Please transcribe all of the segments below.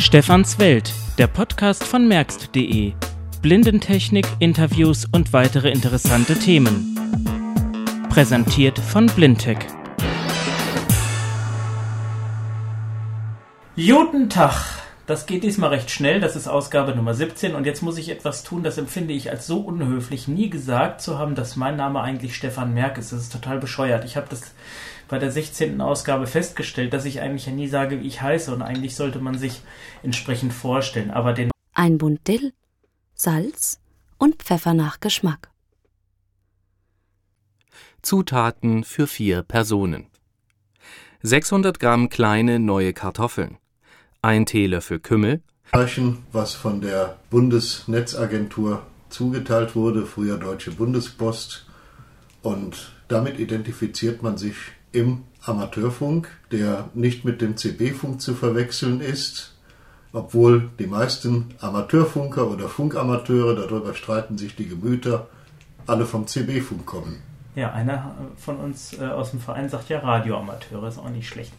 Stefans Welt, der Podcast von merkst.de. Blindentechnik, Interviews und weitere interessante Themen. Präsentiert von Blindtech. Guten Tag! Das geht diesmal recht schnell, das ist Ausgabe Nummer 17 und jetzt muss ich etwas tun, das empfinde ich als so unhöflich, nie gesagt zu haben, dass mein Name eigentlich Stefan Merck ist. Das ist total bescheuert. Ich habe das bei der 16. Ausgabe festgestellt, dass ich eigentlich ja nie sage, wie ich heiße und eigentlich sollte man sich entsprechend vorstellen. Aber den Ein Bund Dill, Salz und Pfeffer nach Geschmack. Zutaten für vier Personen. 600 Gramm kleine neue Kartoffeln, ein Teelöffel Kümmel, was von der Bundesnetzagentur zugeteilt wurde, früher Deutsche Bundespost. Und damit identifiziert man sich im Amateurfunk, der nicht mit dem CB-Funk zu verwechseln ist, obwohl die meisten Amateurfunker oder Funkamateure, darüber streiten sich die Gemüter, alle vom CB-Funk kommen. Ja, einer von uns äh, aus dem Verein sagt ja Radioamateure, ist auch nicht schlecht.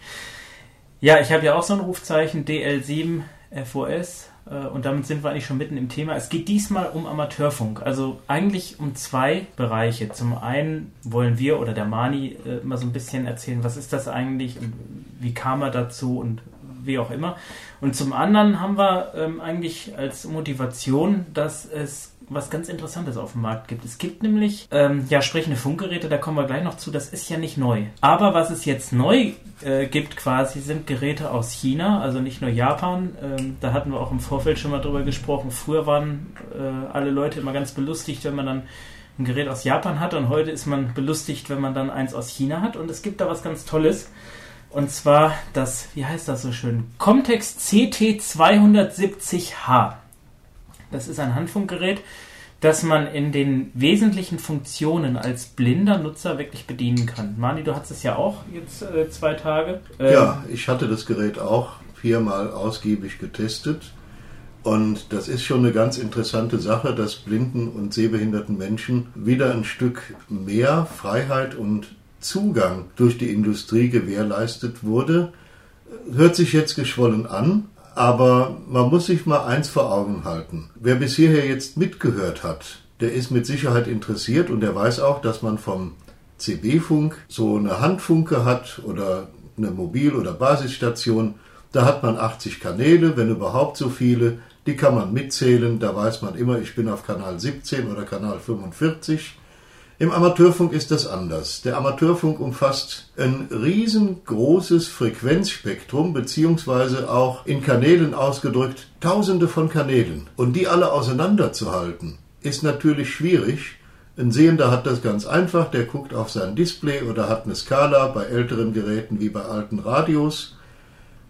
Ja, ich habe ja auch so ein Rufzeichen DL7 FOS und damit sind wir eigentlich schon mitten im Thema. Es geht diesmal um Amateurfunk, also eigentlich um zwei Bereiche. Zum einen wollen wir oder der Mani äh, mal so ein bisschen erzählen, was ist das eigentlich und wie kam er dazu und wie auch immer. Und zum anderen haben wir ähm, eigentlich als Motivation, dass es was ganz Interessantes auf dem Markt gibt. Es gibt nämlich ähm, ja sprechende Funkgeräte, da kommen wir gleich noch zu, das ist ja nicht neu. Aber was es jetzt neu äh, gibt quasi, sind Geräte aus China, also nicht nur Japan. Ähm, da hatten wir auch im Vorfeld schon mal drüber gesprochen. Früher waren äh, alle Leute immer ganz belustigt, wenn man dann ein Gerät aus Japan hat und heute ist man belustigt, wenn man dann eins aus China hat. Und es gibt da was ganz Tolles. Und zwar das, wie heißt das so schön? Comtex CT270H. Das ist ein Handfunkgerät, das man in den wesentlichen Funktionen als blinder Nutzer wirklich bedienen kann. Mani, du hattest es ja auch jetzt äh, zwei Tage. Ähm, ja, ich hatte das Gerät auch viermal ausgiebig getestet. Und das ist schon eine ganz interessante Sache, dass blinden und sehbehinderten Menschen wieder ein Stück mehr Freiheit und Zugang durch die Industrie gewährleistet wurde. Hört sich jetzt geschwollen an, aber man muss sich mal eins vor Augen halten. Wer bis hierher jetzt mitgehört hat, der ist mit Sicherheit interessiert und der weiß auch, dass man vom CB-Funk so eine Handfunke hat oder eine Mobil- oder Basisstation. Da hat man 80 Kanäle, wenn überhaupt so viele. Die kann man mitzählen. Da weiß man immer, ich bin auf Kanal 17 oder Kanal 45. Im Amateurfunk ist das anders. Der Amateurfunk umfasst ein riesengroßes Frequenzspektrum, beziehungsweise auch in Kanälen ausgedrückt tausende von Kanälen. Und die alle auseinanderzuhalten, ist natürlich schwierig. Ein Sehender hat das ganz einfach, der guckt auf sein Display oder hat eine Skala bei älteren Geräten wie bei alten Radios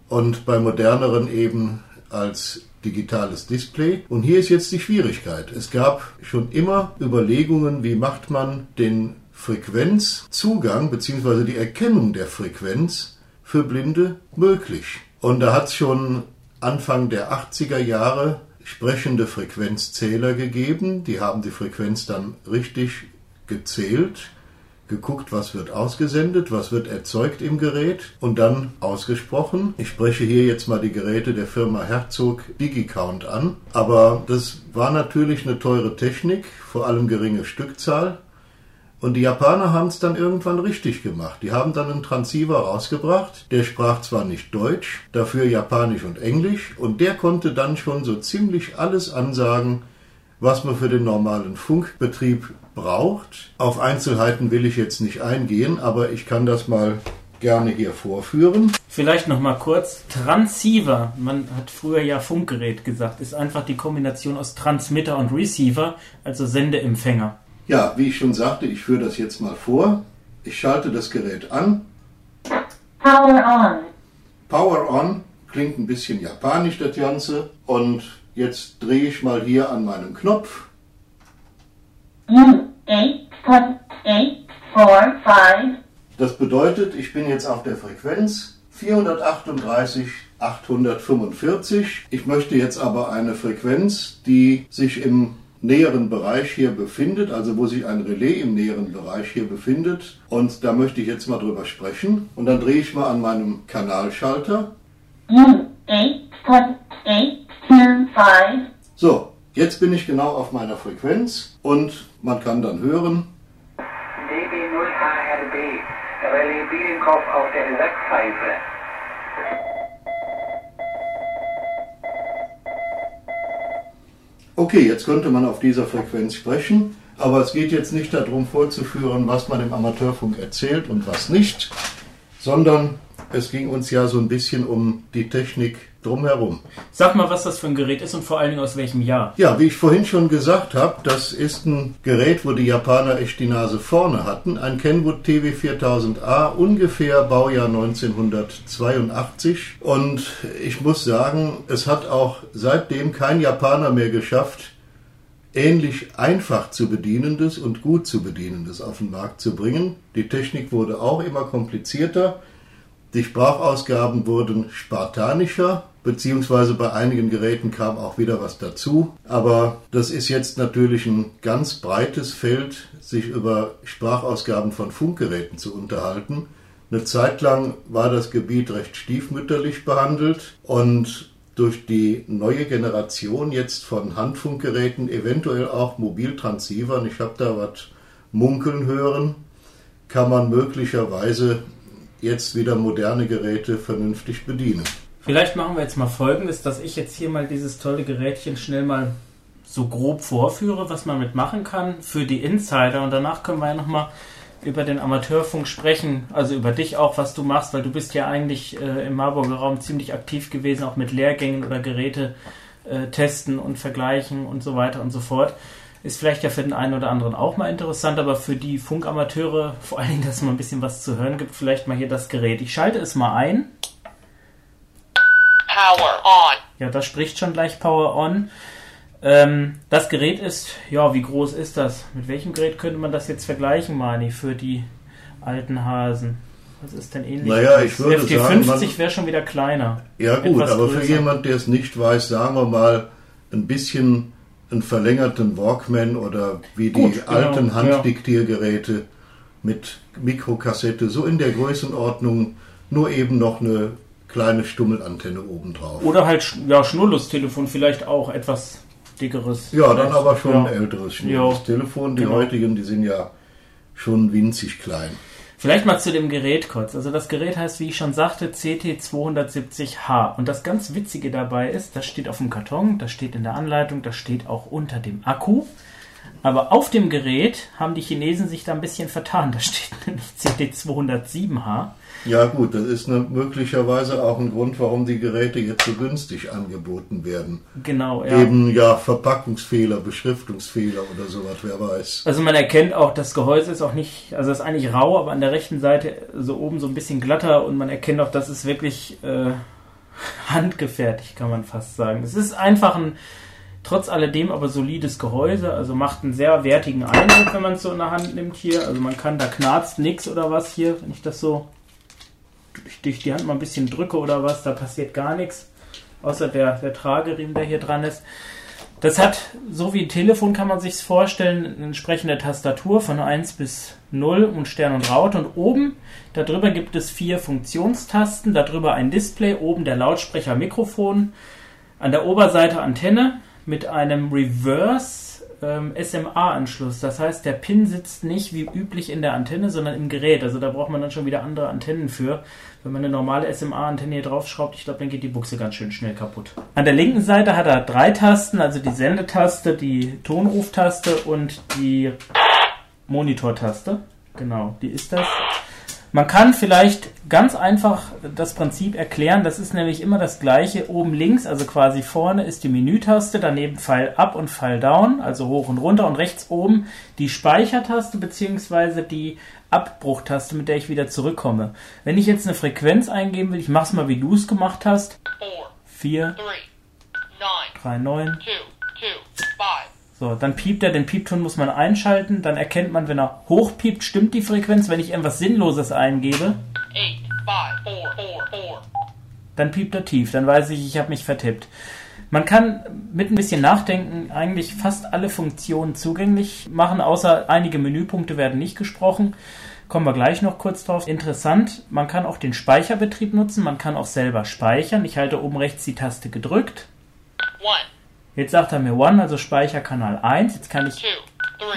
und bei moderneren eben als digitales Display. Und hier ist jetzt die Schwierigkeit. Es gab schon immer Überlegungen, wie macht man den Frequenzzugang bzw. die Erkennung der Frequenz für Blinde möglich. Und da hat es schon Anfang der 80er Jahre sprechende Frequenzzähler gegeben. Die haben die Frequenz dann richtig gezählt geguckt, was wird ausgesendet, was wird erzeugt im Gerät und dann ausgesprochen. Ich spreche hier jetzt mal die Geräte der Firma Herzog DigiCount an, aber das war natürlich eine teure Technik, vor allem geringe Stückzahl. Und die Japaner haben es dann irgendwann richtig gemacht. Die haben dann einen Transceiver rausgebracht. Der sprach zwar nicht Deutsch, dafür Japanisch und Englisch. Und der konnte dann schon so ziemlich alles ansagen, was man für den normalen Funkbetrieb braucht. Auf Einzelheiten will ich jetzt nicht eingehen, aber ich kann das mal gerne hier vorführen. Vielleicht noch mal kurz. Transceiver, man hat früher ja Funkgerät gesagt, ist einfach die Kombination aus Transmitter und Receiver, also Sendeempfänger. Ja, wie ich schon sagte, ich führe das jetzt mal vor. Ich schalte das Gerät an. Power on. Power on klingt ein bisschen japanisch das Ganze und Jetzt drehe ich mal hier an meinem Knopf. Das bedeutet, ich bin jetzt auf der Frequenz 438 845. Ich möchte jetzt aber eine Frequenz, die sich im näheren Bereich hier befindet, also wo sich ein Relais im näheren Bereich hier befindet. Und da möchte ich jetzt mal drüber sprechen. Und dann drehe ich mal an meinem Kanalschalter. So, jetzt bin ich genau auf meiner Frequenz und man kann dann hören, DB0HRB, Relais Biedenkopf auf der Sackpfeife. okay, jetzt könnte man auf dieser Frequenz sprechen, aber es geht jetzt nicht darum vorzuführen, was man im Amateurfunk erzählt und was nicht, sondern es ging uns ja so ein bisschen um die Technik drumherum. Sag mal, was das für ein Gerät ist und vor allen Dingen aus welchem Jahr. Ja, wie ich vorhin schon gesagt habe, das ist ein Gerät, wo die Japaner echt die Nase vorne hatten. Ein Kenwood TW4000A, ungefähr Baujahr 1982. Und ich muss sagen, es hat auch seitdem kein Japaner mehr geschafft, ähnlich einfach zu bedienendes und gut zu bedienendes auf den Markt zu bringen. Die Technik wurde auch immer komplizierter. Die Sprachausgaben wurden spartanischer, beziehungsweise bei einigen Geräten kam auch wieder was dazu. Aber das ist jetzt natürlich ein ganz breites Feld, sich über Sprachausgaben von Funkgeräten zu unterhalten. Eine Zeit lang war das Gebiet recht stiefmütterlich behandelt und durch die neue Generation jetzt von Handfunkgeräten, eventuell auch Mobiltransceivern, ich habe da was munkeln hören, kann man möglicherweise jetzt wieder moderne Geräte vernünftig bedienen. Vielleicht machen wir jetzt mal folgendes, dass ich jetzt hier mal dieses tolle Gerätchen schnell mal so grob vorführe, was man mit machen kann für die Insider und danach können wir ja nochmal über den Amateurfunk sprechen, also über dich auch, was du machst, weil du bist ja eigentlich äh, im Marburger Raum ziemlich aktiv gewesen, auch mit Lehrgängen oder Geräte äh, testen und vergleichen und so weiter und so fort. Ist vielleicht ja für den einen oder anderen auch mal interessant, aber für die Funkamateure, vor allen Dingen, dass es mal ein bisschen was zu hören gibt, vielleicht mal hier das Gerät. Ich schalte es mal ein. Power on. Ja, das spricht schon gleich Power On. Ähm, das Gerät ist, ja, wie groß ist das? Mit welchem Gerät könnte man das jetzt vergleichen, Mani, für die alten Hasen? Was ist denn ähnlich? Naja, ich würde FT50 sagen, man- wäre schon wieder kleiner. Ja gut, aber für größer. jemand, der es nicht weiß, sagen wir mal ein bisschen einen verlängerten Walkman oder wie die Gut, genau, alten ja. Handdiktiergeräte mit Mikrokassette, so in der Größenordnung, nur eben noch eine kleine Stummelantenne obendrauf. Oder halt, ja, Schnurlustelefon vielleicht auch etwas dickeres. Ja, dann aber schon ja. ein älteres Ja, schnelles Telefon. Die genau. heutigen, die sind ja schon winzig klein. Vielleicht mal zu dem Gerät kurz. Also das Gerät heißt, wie ich schon sagte, CT270H. Und das ganz Witzige dabei ist, das steht auf dem Karton, das steht in der Anleitung, das steht auch unter dem Akku. Aber auf dem Gerät haben die Chinesen sich da ein bisschen vertan. Da steht nämlich CT207H. Ja gut, das ist ne, möglicherweise auch ein Grund, warum die Geräte jetzt so günstig angeboten werden. Genau, ja. Eben ja Verpackungsfehler, Beschriftungsfehler oder sowas, wer weiß. Also man erkennt auch, das Gehäuse ist auch nicht, also es ist eigentlich rau, aber an der rechten Seite so oben so ein bisschen glatter und man erkennt auch, das ist wirklich äh, handgefertigt, kann man fast sagen. Es ist einfach ein, trotz alledem aber solides Gehäuse, also macht einen sehr wertigen Eindruck, wenn man es so in der Hand nimmt hier. Also man kann, da knarzt nix oder was hier, wenn ich das so durch, durch die Hand mal ein bisschen drücke oder was, da passiert gar nichts. Außer der, der Trageriemen, der hier dran ist. Das hat, so wie ein Telefon kann man sich vorstellen, eine entsprechende Tastatur von 1 bis 0 und Stern und Raute. Und oben, darüber gibt es vier Funktionstasten, darüber ein Display, oben der Lautsprecher, Mikrofon, an der Oberseite Antenne mit einem Reverse ähm, SMA-Anschluss. Das heißt, der Pin sitzt nicht wie üblich in der Antenne, sondern im Gerät. Also da braucht man dann schon wieder andere Antennen für. Wenn man eine normale SMA-Antenne hier draufschraubt, ich glaube, dann geht die Buchse ganz schön schnell kaputt. An der linken Seite hat er drei Tasten, also die Sendetaste, die Tonruftaste und die Monitortaste. Genau, die ist das. Man kann vielleicht ganz einfach das Prinzip erklären. Das ist nämlich immer das gleiche. Oben links, also quasi vorne, ist die Menütaste, daneben Pfeil up und Pfeil down, also hoch und runter. Und rechts oben die Speichertaste beziehungsweise die Abbruchtaste, mit der ich wieder zurückkomme. Wenn ich jetzt eine Frequenz eingeben will, ich mach's mal, wie du es gemacht hast. Four, 4, three, nine, 3, 9. two, two, five. So, dann piept er, den Piepton muss man einschalten, dann erkennt man, wenn er hochpiept, stimmt die Frequenz. Wenn ich irgendwas Sinnloses eingebe, Eight, five, four, four, four. dann piept er tief, dann weiß ich, ich habe mich vertippt. Man kann mit ein bisschen Nachdenken eigentlich fast alle Funktionen zugänglich machen, außer einige Menüpunkte werden nicht gesprochen. Kommen wir gleich noch kurz drauf. Interessant, man kann auch den Speicherbetrieb nutzen, man kann auch selber speichern. Ich halte oben rechts die Taste gedrückt. One, Jetzt sagt er mir One, also Speicherkanal 1. Jetzt kann ich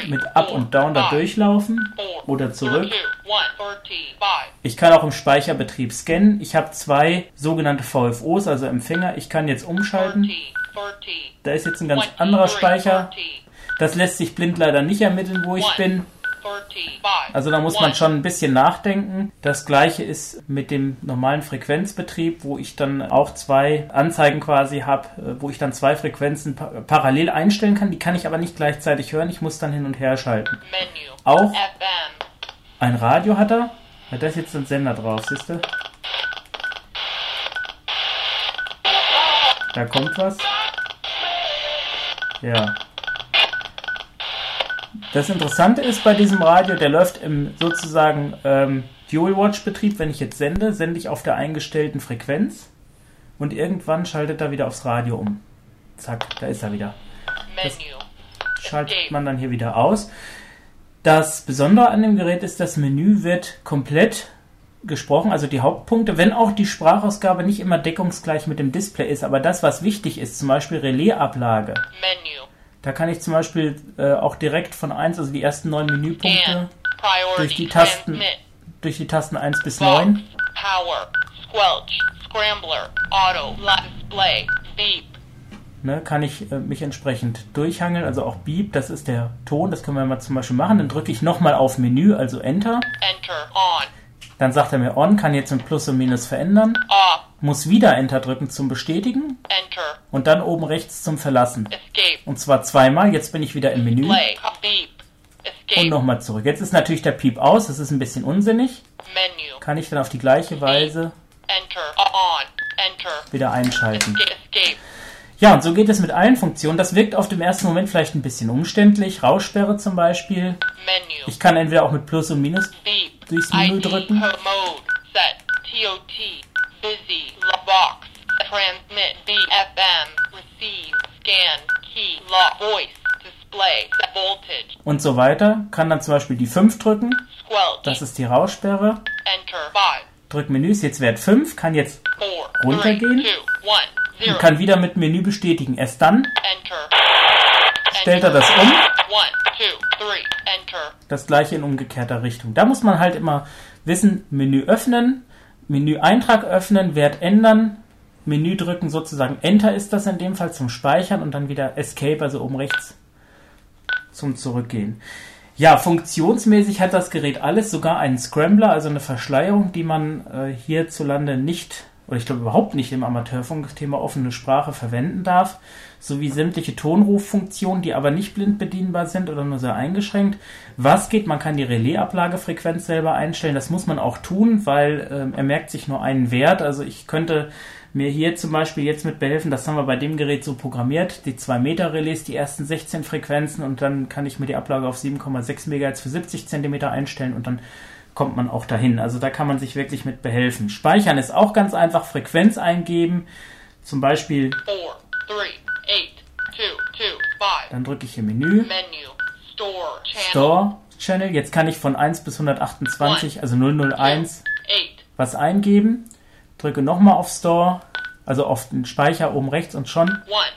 mit Up und Down da durchlaufen oder zurück. 32, one, 35, Ich kann auch im Speicherbetrieb scannen. Ich habe zwei sogenannte VFOs, also Empfänger. Ich kann jetzt umschalten. 30, 30, Da ist jetzt ein ganz 23, anderer Speicher. 30, Das lässt sich blind leider nicht ermitteln, wo ich bin. 35, Also da muss man schon ein bisschen nachdenken. Das gleiche ist mit dem normalen Frequenzbetrieb, wo ich dann auch zwei Anzeigen quasi habe, äh, wo ich dann zwei Frequenzen pa parallel einstellen kann. Die kann ich aber nicht gleichzeitig hören. Ich muss dann hin und her schalten. Menu. Auch FM. ein Radio hat er. Ja, da ist jetzt ein Sender drauf, siehst du? Da kommt was. Ja. Das Interessante ist bei diesem Radio, der läuft im sozusagen ähm, Dual-Watch-Betrieb. Wenn ich jetzt sende, sende ich auf der eingestellten Frequenz und irgendwann schaltet er wieder aufs Radio um. Zack, da ist er wieder. Menu. Schaltet man dann hier wieder aus. Das Besondere an dem Gerät ist, das Menü wird komplett gesprochen, also die Hauptpunkte, wenn auch die Sprachausgabe nicht immer deckungsgleich mit dem Display ist, aber das, was wichtig ist, zum Beispiel Relaisablage, Menu. Da kann ich zum Beispiel äh, auch direkt von 1, also die ersten neun Menüpunkte, And. Priority. durch die Tasten Transmit. durch die Tasten 1 bis Box. 9, Power. Squelch. Scrambler. Auto. Display. Beep. ne, kann ich äh, mich entsprechend durchhangeln, also auch Beep, das ist der Ton, das können wir mal zum Beispiel machen, dann drücke ich nochmal auf Menü, also Enter, Enter. On. dann sagt er mir On, kann jetzt ein Plus und Minus verändern, Off. Muss wieder Enter drücken zum Bestätigen Enter. und dann oben rechts zum Verlassen. Escape. Und zwar zweimal, jetzt bin ich wieder im Menü und nochmal zurück. Jetzt ist natürlich der Piep aus, das ist ein bisschen unsinnig, Menu. kann ich dann auf die gleiche Weise wieder einschalten. Ja, und so geht es mit allen Funktionen. Das wirkt auf dem ersten Moment vielleicht ein bisschen umständlich. Raussperre zum Beispiel. Ich kann entweder auch mit Plus und Minus durchs Menü drücken. Busy. Lo- Box. Transmit. BFM. Receive. Scan. Key. Lock. Voice. Display. Voltage. und so weiter. Kann dann zum Beispiel die 5 drücken. Squelch. Das ist die Raussperre. Enter. Five. Drück Menü, ist jetzt Wert 5. Kann jetzt Four. Runtergehen. Three, two. One. Zero. und kann wieder mit Menü bestätigen. Erst dann Enter. stellt er das um. One. Two. Three. Enter. Das gleiche in umgekehrter Richtung. Da muss man halt immer wissen, Menü öffnen, Menü Eintrag öffnen, Wert ändern, Menü drücken, sozusagen Enter ist das in dem Fall zum Speichern und dann wieder Escape, also oben rechts zum Zurückgehen. Ja, funktionsmäßig hat das Gerät alles, sogar einen Scrambler, also eine Verschleierung, die man äh, hierzulande nicht, oder ich glaube überhaupt nicht im Amateurfunkthema offene Sprache verwenden darf, sowie sämtliche Tonruffunktionen, die aber nicht blind bedienbar sind oder nur sehr eingeschränkt. Was geht? Man kann die Relaisablagefrequenz selber einstellen. Das muss man auch tun, weil ähm, er merkt sich nur einen Wert. Also ich könnte mir hier zum Beispiel jetzt mit behelfen, das haben wir bei dem Gerät so programmiert, die 2 Meter Relais, die ersten 16 Frequenzen und dann kann ich mir die Ablage auf 7,6 MHz für 70 cm einstellen und dann kommt man auch dahin. Also da kann man sich wirklich mit behelfen. Speichern ist auch ganz einfach, Frequenz eingeben, zum Beispiel, Four. Three. Eight. Two. Two. Five. dann drücke ich hier Menü, Menu. Store. Channel. Store, Channel, jetzt kann ich von 1 bis 128, also 001, Eight. was eingeben, drücke nochmal auf Store, also auf den Speicher oben rechts und schon One.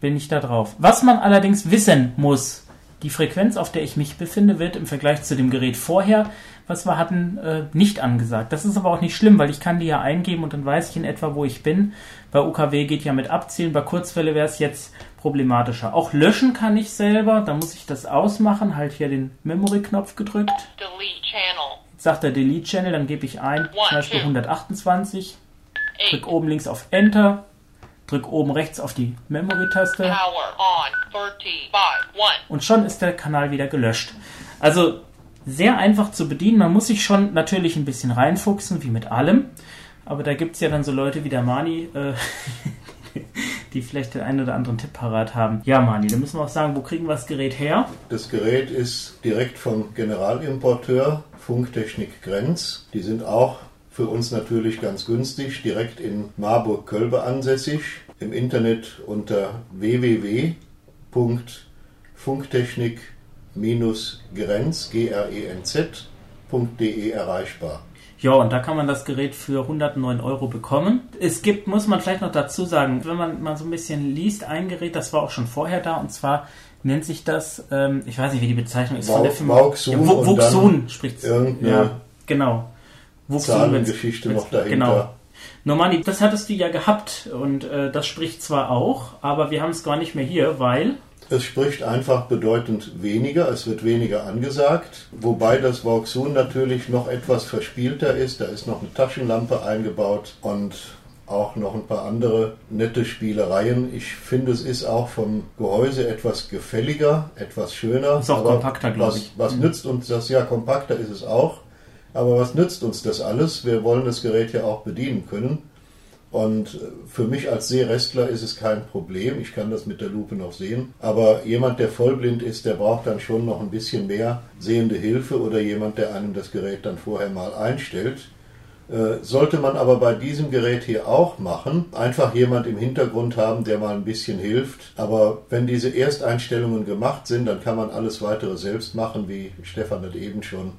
Bin ich da drauf. Was man allerdings wissen muss, die Frequenz, auf der ich mich befinde, wird im Vergleich zu dem Gerät vorher, was wir hatten, äh, nicht angesagt. Das ist aber auch nicht schlimm, weil ich kann die ja eingeben und dann weiß ich in etwa, wo ich bin. Bei UKW geht ja mit Abzielen, bei Kurzwelle wäre es jetzt problematischer. Auch löschen kann ich selber, da muss ich das ausmachen, halt hier den Memory-Knopf gedrückt. Delete channel. Jetzt sagt er Delete Channel, dann gebe ich ein, zum Beispiel 128, Eight. drück oben links auf Enter, drück oben rechts auf die Memory-Taste. Und schon ist der Kanal wieder gelöscht. Also sehr einfach zu bedienen. Man muss sich schon natürlich ein bisschen reinfuchsen, wie mit allem. Aber da gibt es ja dann so Leute wie der Mani, äh, die vielleicht den einen oder anderen Tipp parat haben. Ja, Mani, da müssen wir auch sagen, wo kriegen wir das Gerät her? Das Gerät ist direkt vom Generalimporteur Funktechnik Grenz. Die sind auch für uns natürlich ganz günstig, direkt in Marburg-Kölbe ansässig. Im Internet unter grenz, G-R-E-N-Z.de erreichbar. Ja, und da kann man das Gerät für 109 Euro bekommen. Es gibt, muss man vielleicht noch dazu sagen, wenn man mal so ein bisschen liest, ein Gerät, das war auch schon vorher da, und zwar nennt sich das, ähm, ich weiß nicht, wie die Bezeichnung ist, von der Firma. Vauxhall ja, dann spricht Ja, genau. Zahlengeschichte wenn's- noch dahinter. Genau. Normani, das hattest du ja gehabt und äh, das spricht zwar auch, aber wir haben es gar nicht mehr hier, weil Es spricht einfach bedeutend weniger, es wird weniger angesagt, wobei das Vauxhall natürlich noch etwas verspielter ist. Da ist noch eine Taschenlampe eingebaut und auch noch ein paar andere nette Spielereien. Ich finde, es ist auch vom Gehäuse etwas gefälliger, etwas schöner. Ist auch kompakter, glaub was, ich. Was Mhm. nützt uns das? Ja, kompakter ist es auch. Aber was nützt uns das alles? Wir wollen das Gerät ja auch bedienen können. Und für mich als Sehrestler ist es kein Problem. Ich kann das mit der Lupe noch sehen. Aber jemand, der vollblind ist, der braucht dann schon noch ein bisschen mehr sehende Hilfe oder jemand, der einem das Gerät dann vorher mal einstellt. Äh, Sollte man aber bei diesem Gerät hier auch machen, einfach jemand im Hintergrund haben, der mal ein bisschen hilft. Aber wenn diese Ersteinstellungen gemacht sind, dann kann man alles weitere selbst machen, wie Stefan das eben schon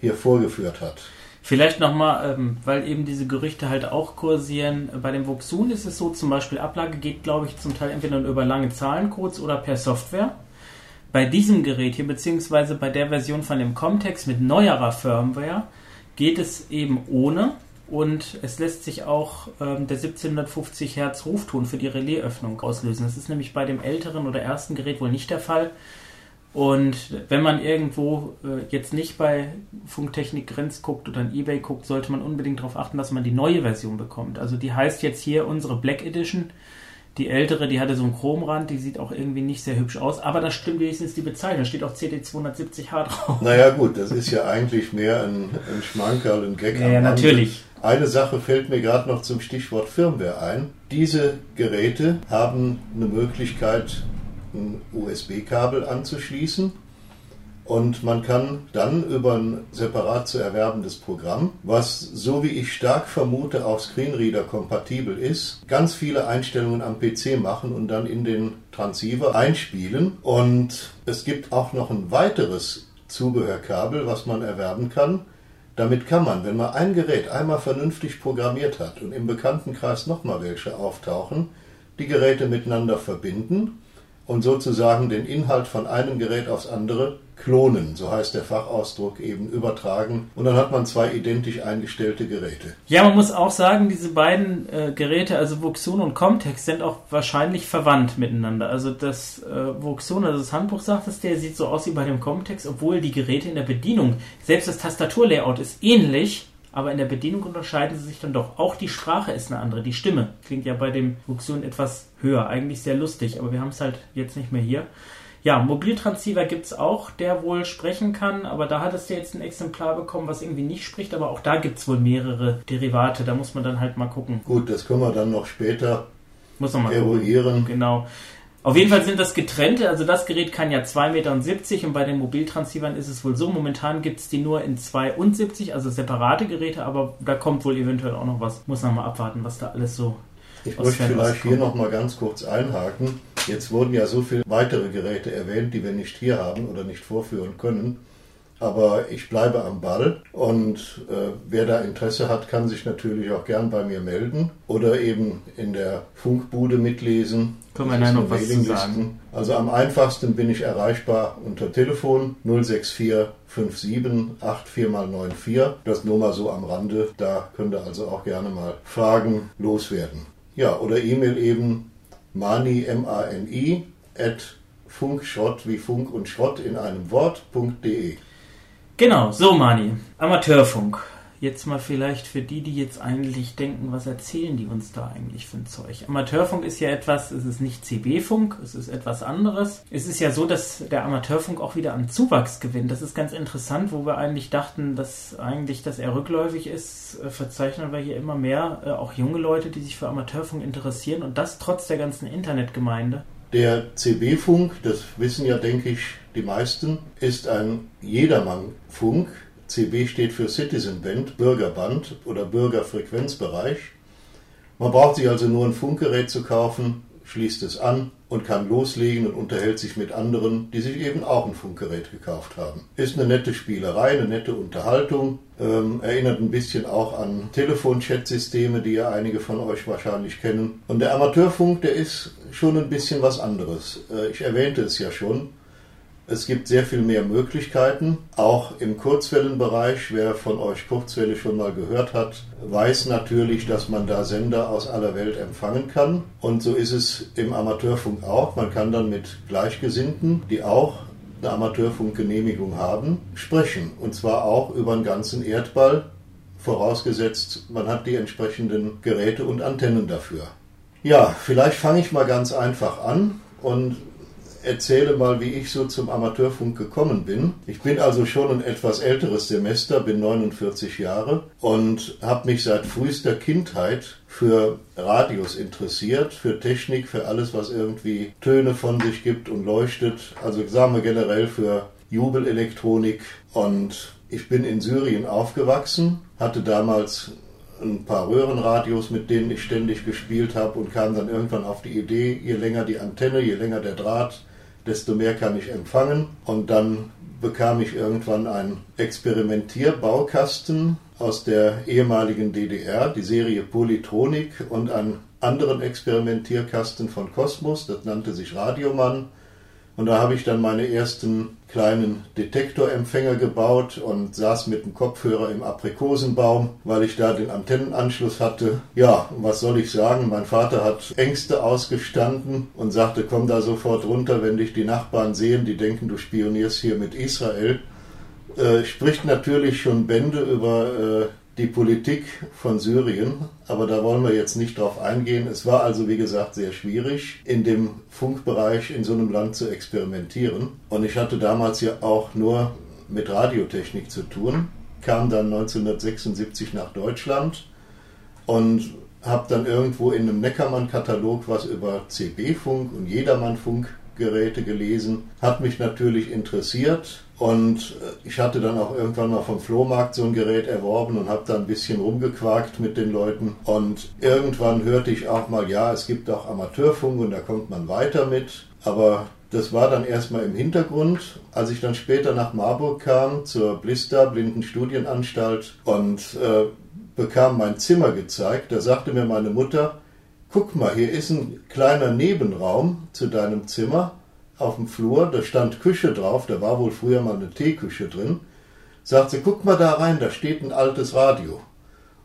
hier vorgeführt hat. Vielleicht nochmal, ähm, weil eben diese Gerüchte halt auch kursieren. Bei dem Voxun ist es so, zum Beispiel Ablage geht, glaube ich, zum Teil entweder über lange Zahlencodes oder per Software. Bei diesem Gerät hier, beziehungsweise bei der Version von dem Comtex mit neuerer Firmware, geht es eben ohne. Und es lässt sich auch ähm, der 1750 Hertz Rufton für die Relaisöffnung auslösen. Das ist nämlich bei dem älteren oder ersten Gerät wohl nicht der Fall. Und wenn man irgendwo äh, jetzt nicht bei Funktechnik Grenz guckt oder in eBay guckt, sollte man unbedingt darauf achten, dass man die neue Version bekommt. Also die heißt jetzt hier unsere Black Edition. Die ältere, die hatte so einen Chromrand, die sieht auch irgendwie nicht sehr hübsch aus, aber da stimmt wenigstens die Bezeichnung. Da steht auch CD270H drauf. Naja gut, das ist ja eigentlich mehr ein, ein Schmankerl, ein Gag. Ja, am ja, Rande. natürlich. Eine Sache fällt mir gerade noch zum Stichwort Firmware ein. Diese Geräte haben eine Möglichkeit, ein USB-Kabel anzuschließen und man kann dann über ein separat zu erwerbendes Programm, was so wie ich stark vermute auch Screenreader kompatibel ist, ganz viele Einstellungen am PC machen und dann in den Transceiver einspielen. Und es gibt auch noch ein weiteres Zubehörkabel, was man erwerben kann. Damit kann man, wenn man ein Gerät einmal vernünftig programmiert hat und im Bekanntenkreis nochmal welche auftauchen, die Geräte miteinander verbinden und sozusagen den Inhalt von einem Gerät aufs andere klonen, so heißt der Fachausdruck, eben übertragen. Und dann hat man zwei identisch eingestellte Geräte. Ja, man muss auch sagen, diese beiden äh, Geräte, also Voxun und Comtex, sind auch wahrscheinlich verwandt miteinander. Also das äh, Voxun, also das Handbuch sagt es, der sieht so aus wie bei dem Comtex, obwohl die Geräte in der Bedienung, selbst das Tastaturlayout ist ähnlich, aber in der Bedienung unterscheiden sie sich dann doch. Auch die Sprache ist eine andere, die Stimme klingt ja bei dem Voxun etwas höher, eigentlich sehr lustig, aber wir haben es halt jetzt nicht mehr hier. Ja, Mobiltransceiver gibt es auch, der wohl sprechen kann, aber da hattest du jetzt ein Exemplar bekommen, was irgendwie nicht spricht, aber auch da gibt es wohl mehrere Derivate, da muss man dann halt mal gucken. Gut, das können wir dann noch später Muss man mal gucken. eruieren. Genau. Auf jeden Fall sind das getrennte, also das Gerät kann ja 2,70 Meter und bei den Mobiltransceivern ist es wohl so, momentan gibt es die nur in 2,70, also separate Geräte, aber da kommt wohl eventuell auch noch was. Muss noch mal abwarten, was da alles so Ich möchte vielleicht hier kommt. noch mal ganz kurz einhaken. Jetzt wurden ja so viele weitere Geräte erwähnt, die wir nicht hier haben oder nicht vorführen können. Aber ich bleibe am Ball und äh, wer da Interesse hat, kann sich natürlich auch gern bei mir melden oder eben in der Funkbude mitlesen. Können wir nachher noch was zu sagen. Also am einfachsten bin ich erreichbar unter Telefon 064 57 84 mal 94. Das nur mal so am Rande. Da könnt ihr also auch gerne mal Fragen loswerden. Ja, oder E-Mail eben mani, M-A-N-I, at funkschrott wie Funk und Schrott in einem Wort.de. Genau, so Mani, Amateurfunk. Jetzt mal vielleicht für die, die jetzt eigentlich denken, was erzählen die uns da eigentlich für ein Zeug? Amateurfunk ist ja etwas, es ist nicht CB-Funk, es ist etwas anderes. Es ist ja so, dass der Amateurfunk auch wieder an Zuwachs gewinnt. Das ist ganz interessant, wo wir eigentlich dachten, dass eigentlich, dass er rückläufig ist, äh, verzeichnen wir hier immer mehr äh, auch junge Leute, die sich für Amateurfunk interessieren und das trotz der ganzen Internetgemeinde. Der CB-Funk, das wissen ja, denke ich, die meisten, ist ein Jedermann-Funk. CB steht für Citizen Band, Bürgerband oder Bürgerfrequenzbereich. Man braucht sich also nur ein Funkgerät zu kaufen, schließt es an und kann loslegen und unterhält sich mit anderen, die sich eben auch ein Funkgerät gekauft haben. Ist eine nette Spielerei, eine nette Unterhaltung, ähm, erinnert ein bisschen auch an Telefon-Chat-Systeme, die ja einige von euch wahrscheinlich kennen. Und der Amateurfunk, der ist schon ein bisschen was anderes. Äh, ich erwähnte es ja schon. Es gibt sehr viel mehr Möglichkeiten, auch im Kurzwellenbereich. Wer von euch Kurzwelle schon mal gehört hat, weiß natürlich, dass man da Sender aus aller Welt empfangen kann. Und so ist es im Amateurfunk auch. Man kann dann mit Gleichgesinnten, die auch eine Amateurfunkgenehmigung haben, sprechen. Und zwar auch über den ganzen Erdball, vorausgesetzt, man hat die entsprechenden Geräte und Antennen dafür. Ja, vielleicht fange ich mal ganz einfach an und erzähle mal, wie ich so zum Amateurfunk gekommen bin. Ich bin also schon ein etwas älteres Semester, bin 49 Jahre und habe mich seit frühester Kindheit für Radios interessiert, für Technik, für alles, was irgendwie Töne von sich gibt und leuchtet. Also sagen wir generell für Jubelelektronik. Und ich bin in Syrien aufgewachsen, hatte damals ein paar Röhrenradios, mit denen ich ständig gespielt habe und kam dann irgendwann auf die Idee, je länger die Antenne, je länger der Draht, desto mehr kann ich empfangen. Und dann bekam ich irgendwann einen Experimentierbaukasten aus der ehemaligen DDR, die Serie Polytronik und einen anderen Experimentierkasten von Kosmos, das nannte sich Radiomann. Und da habe ich dann meine ersten kleinen Detektorempfänger gebaut und saß mit dem Kopfhörer im Aprikosenbaum, weil ich da den Antennenanschluss hatte. Ja, was soll ich sagen? Mein Vater hat Ängste ausgestanden und sagte, komm da sofort runter, wenn dich die Nachbarn sehen, die denken, du spionierst hier mit Israel. Äh, spricht natürlich schon Bände über äh, die Politik von Syrien, aber da wollen wir jetzt nicht drauf eingehen. Es war also, wie gesagt, sehr schwierig, in dem Funkbereich in so einem Land zu experimentieren. Und ich hatte damals ja auch nur mit Radiotechnik zu tun, kam dann 1976 nach Deutschland und habe dann irgendwo in einem Neckermann-Katalog was über CB-Funk und Jedermann-Funkgeräte gelesen, hat mich natürlich interessiert und äh, ich hatte dann auch irgendwann mal vom Flohmarkt so ein Gerät erworben und habe da ein bisschen rumgequakt mit den Leuten. Und irgendwann hörte ich auch mal, ja, es gibt auch Amateurfunk und da kommt man weiter mit. Aber das war dann erstmal im Hintergrund. Als ich dann später nach Marburg kam, zur Blister Blindenstudienanstalt und äh, bekam mein Zimmer gezeigt, da sagte mir meine Mutter, guck mal, hier ist ein kleiner Nebenraum zu deinem Zimmer auf dem Flur, da stand Küche drauf, da war wohl früher mal eine Teeküche drin. Sagt sie, guck mal da rein, da steht ein altes Radio.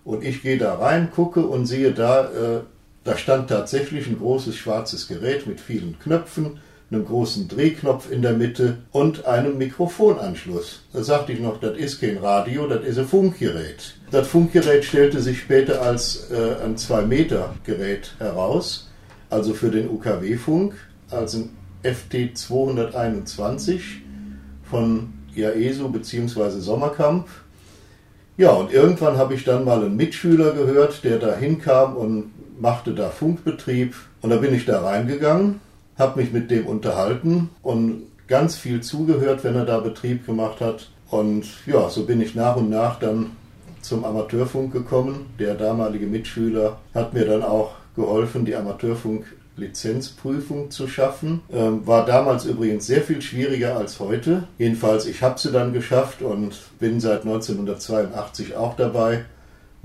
Und ich gehe da rein, gucke und sehe da, äh, da stand tatsächlich ein großes schwarzes Gerät mit vielen Knöpfen, einem großen Drehknopf in der Mitte und einem Mikrofonanschluss. Da sagte ich noch, das ist kein Radio, das ist ein Funkgerät. Das Funkgerät stellte sich später als äh, ein 2-Meter-Gerät heraus, also für den UKW-Funk, als ein FT 221 von IAESO bzw. Sommerkamp. Ja, und irgendwann habe ich dann mal einen Mitschüler gehört, der da hinkam und machte da Funkbetrieb. Und da bin ich da reingegangen, habe mich mit dem unterhalten und ganz viel zugehört, wenn er da Betrieb gemacht hat. Und ja, so bin ich nach und nach dann zum Amateurfunk gekommen. Der damalige Mitschüler hat mir dann auch geholfen, die Amateurfunk Lizenzprüfung zu schaffen. Ähm, war damals übrigens sehr viel schwieriger als heute. Jedenfalls, ich habe sie dann geschafft und bin seit 1982 auch dabei.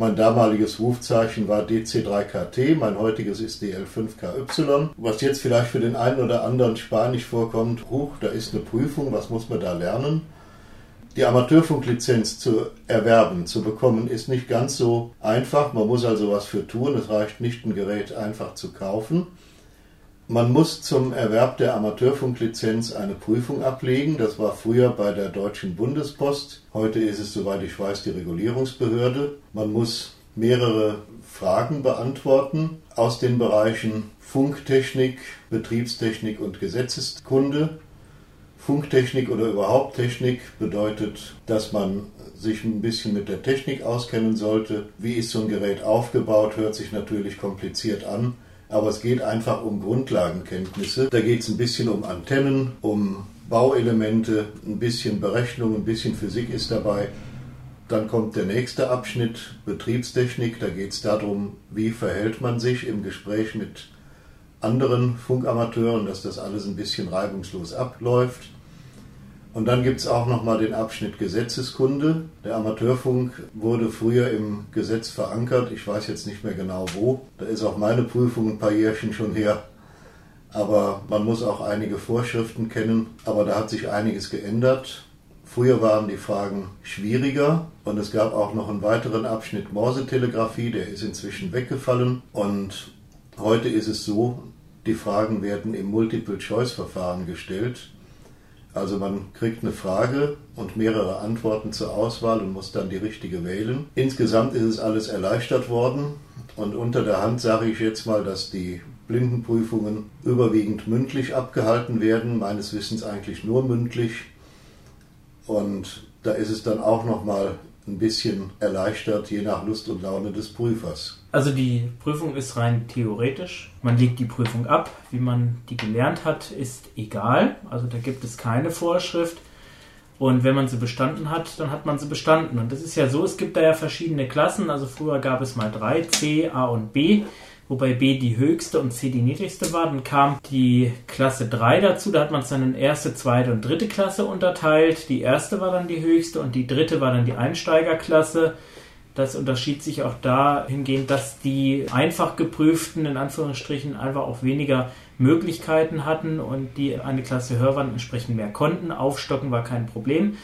Mein damaliges Rufzeichen war DC3KT, mein heutiges ist DL5KY. Was jetzt vielleicht für den einen oder anderen Spanisch vorkommt, huch, da ist eine Prüfung, was muss man da lernen? Die Amateurfunklizenz zu erwerben, zu bekommen, ist nicht ganz so einfach. Man muss also was für tun. Es reicht nicht, ein Gerät einfach zu kaufen. Man muss zum Erwerb der Amateurfunklizenz eine Prüfung ablegen. Das war früher bei der Deutschen Bundespost. Heute ist es, soweit ich weiß, die Regulierungsbehörde. Man muss mehrere Fragen beantworten aus den Bereichen Funktechnik, Betriebstechnik und Gesetzeskunde. Funktechnik oder überhaupt Technik bedeutet, dass man sich ein bisschen mit der Technik auskennen sollte. Wie ist so ein Gerät aufgebaut, hört sich natürlich kompliziert an aber es geht einfach um Grundlagenkenntnisse. Da geht es ein bisschen um Antennen, um Bauelemente, ein bisschen Berechnung, ein bisschen Physik ist dabei. Dann kommt der nächste Abschnitt, Betriebstechnik. Da geht es darum, wie verhält man sich im Gespräch mit anderen Funkamateuren, dass das alles ein bisschen reibungslos abläuft. Und dann gibt es auch nochmal den Abschnitt Gesetzeskunde. Der Amateurfunk wurde früher im Gesetz verankert. Ich weiß jetzt nicht mehr genau wo. Da ist auch meine Prüfung ein paar Jährchen schon her. Aber man muss auch einige Vorschriften kennen. Aber da hat sich einiges geändert. Früher waren die Fragen schwieriger und es gab auch noch einen weiteren Abschnitt Morsetelegrafie, der ist inzwischen weggefallen. Und heute ist es so, die Fragen werden im Multiple-Choice-Verfahren gestellt. Also man kriegt eine Frage und mehrere Antworten zur Auswahl und muss dann die richtige wählen. Insgesamt ist es alles erleichtert worden und unter der Hand sage ich jetzt mal, dass die Blindenprüfungen überwiegend mündlich abgehalten werden, meines Wissens eigentlich nur mündlich. Und da ist es dann auch nochmal ein bisschen erleichtert, je nach Lust und Laune des Prüfers. Also die Prüfung ist rein theoretisch. Man legt die Prüfung ab. Wie man die gelernt hat, ist egal. Also da gibt es keine Vorschrift. Und wenn man sie bestanden hat, dann hat man sie bestanden. Und das ist ja so, es gibt da ja verschiedene Klassen. Also früher gab es mal drei, C, A und B wobei B die höchste und C die niedrigste war. Dann kam die Klasse 3 dazu, da hat man es dann in erste, zweite und dritte Klasse unterteilt. Die erste war dann die höchste und die dritte war dann die Einsteigerklasse. Das unterschied sich auch dahingehend, dass die einfach geprüften, in Anführungsstrichen, einfach auch weniger Möglichkeiten hatten und die eine Klasse höher waren, entsprechend mehr konnten. Aufstocken war kein Problem.